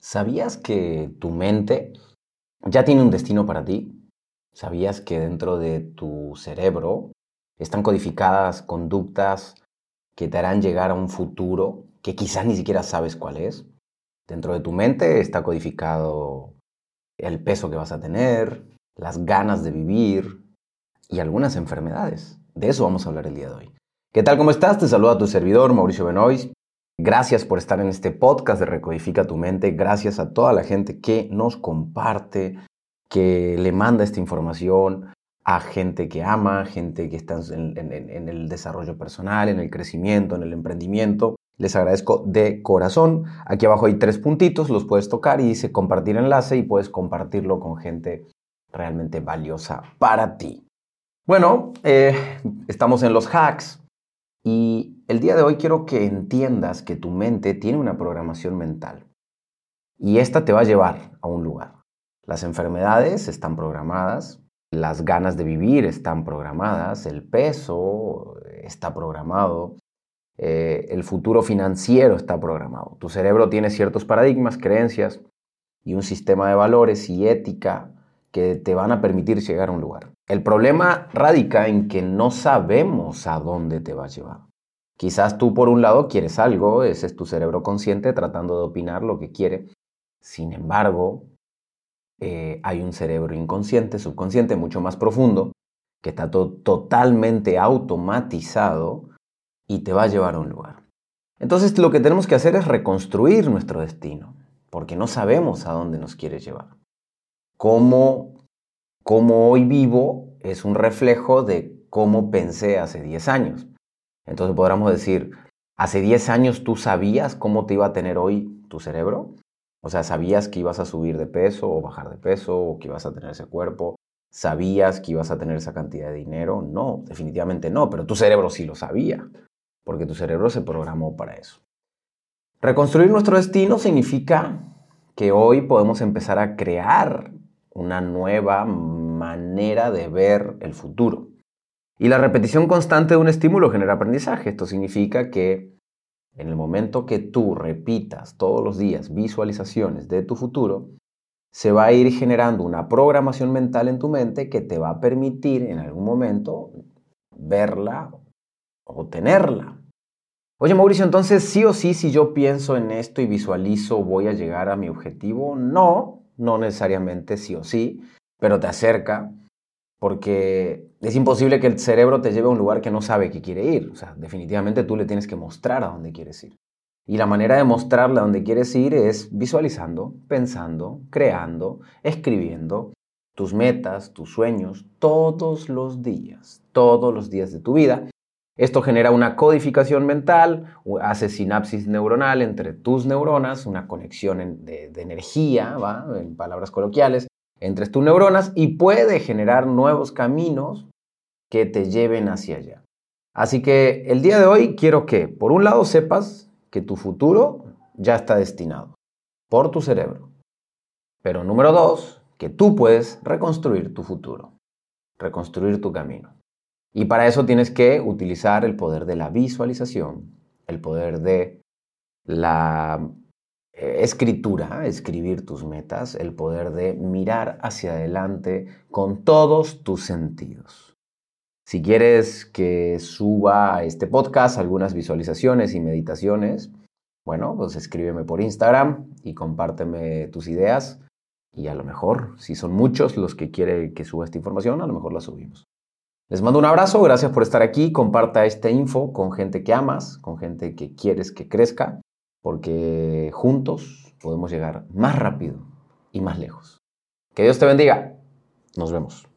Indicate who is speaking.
Speaker 1: ¿Sabías que tu mente ya tiene un destino para ti? ¿Sabías que dentro de tu cerebro están codificadas conductas que te harán llegar a un futuro que quizás ni siquiera sabes cuál es? Dentro de tu mente está codificado el peso que vas a tener, las ganas de vivir y algunas enfermedades. De eso vamos a hablar el día de hoy. ¿Qué tal? ¿Cómo estás? Te saluda tu servidor Mauricio Benoist. Gracias por estar en este podcast de Recodifica tu mente. Gracias a toda la gente que nos comparte, que le manda esta información a gente que ama, gente que está en, el desarrollo personal, en el crecimiento, en el emprendimiento. Les agradezco de corazón. Aquí abajo hay tres puntitos, los puedes tocar y dice compartir enlace y puedes compartirlo con gente realmente valiosa para ti. Bueno, eh, estamos en los hacks. Y el día de hoy quiero que entiendas que tu mente tiene una programación mental y esta te va a llevar a un lugar. Las enfermedades están programadas, las ganas de vivir están programadas, el peso está programado, eh, el futuro financiero está programado. Tu cerebro tiene ciertos paradigmas, creencias y un sistema de valores y ética que te van a permitir llegar a un lugar. El problema radica en que no sabemos a dónde te va a llevar. Quizás tú por un lado quieres algo, ese es tu cerebro consciente tratando de opinar lo que quiere. Sin embargo, eh, hay un cerebro inconsciente, subconsciente, mucho más profundo, que está totalmente automatizado y te va a llevar a un lugar. Entonces lo que tenemos que hacer es reconstruir nuestro destino, porque no sabemos a dónde nos quiere llevar. ¿Cómo cómo hoy vivo es un reflejo de cómo pensé hace 10 años. Entonces podríamos decir, hace 10 años tú sabías cómo te iba a tener hoy tu cerebro. O sea, sabías que ibas a subir de peso o bajar de peso o que ibas a tener ese cuerpo. ¿Sabías que ibas a tener esa cantidad de dinero? No, definitivamente no, pero tu cerebro sí lo sabía, porque tu cerebro se programó para eso. Reconstruir nuestro destino significa que hoy podemos empezar a crear una nueva manera de ver el futuro. Y la repetición constante de un estímulo genera aprendizaje. Esto significa que en el momento que tú repitas todos los días visualizaciones de tu futuro, se va a ir generando una programación mental en tu mente que te va a permitir en algún momento verla o tenerla. Oye Mauricio, entonces sí o sí, si yo pienso en esto y visualizo, voy a llegar a mi objetivo. No, no necesariamente sí o sí, pero te acerca porque es imposible que el cerebro te lleve a un lugar que no sabe que quiere ir. O sea, definitivamente tú le tienes que mostrar a dónde quieres ir. Y la manera de mostrarle a dónde quieres ir es visualizando, pensando, creando, escribiendo tus metas, tus sueños, todos los días, todos los días de tu vida. Esto genera una codificación mental, hace sinapsis neuronal entre tus neuronas, una conexión de, energía, en palabras coloquiales, entre tus neuronas y puede generar nuevos caminos que te lleven hacia allá. Así que el día de hoy quiero que, por un lado, sepas que tu futuro ya está destinado por tu cerebro. Pero número dos, que tú puedes reconstruir tu futuro, reconstruir tu camino. Y para eso tienes que utilizar el poder de la visualización, el poder de la eh, escritura, escribir tus metas, el poder de mirar hacia adelante con todos tus sentidos. Si quieres que suba a este podcast algunas visualizaciones y meditaciones, bueno, pues escríbeme por Instagram y compárteme tus ideas y a lo mejor, si son muchos los que quieren que suba esta información, a lo mejor la subimos. Les mando un abrazo, gracias por estar aquí. Comparta esta info con gente que amas, con gente que quieres que crezca, porque juntos podemos llegar más rápido y más lejos. Que Dios te bendiga. Nos vemos.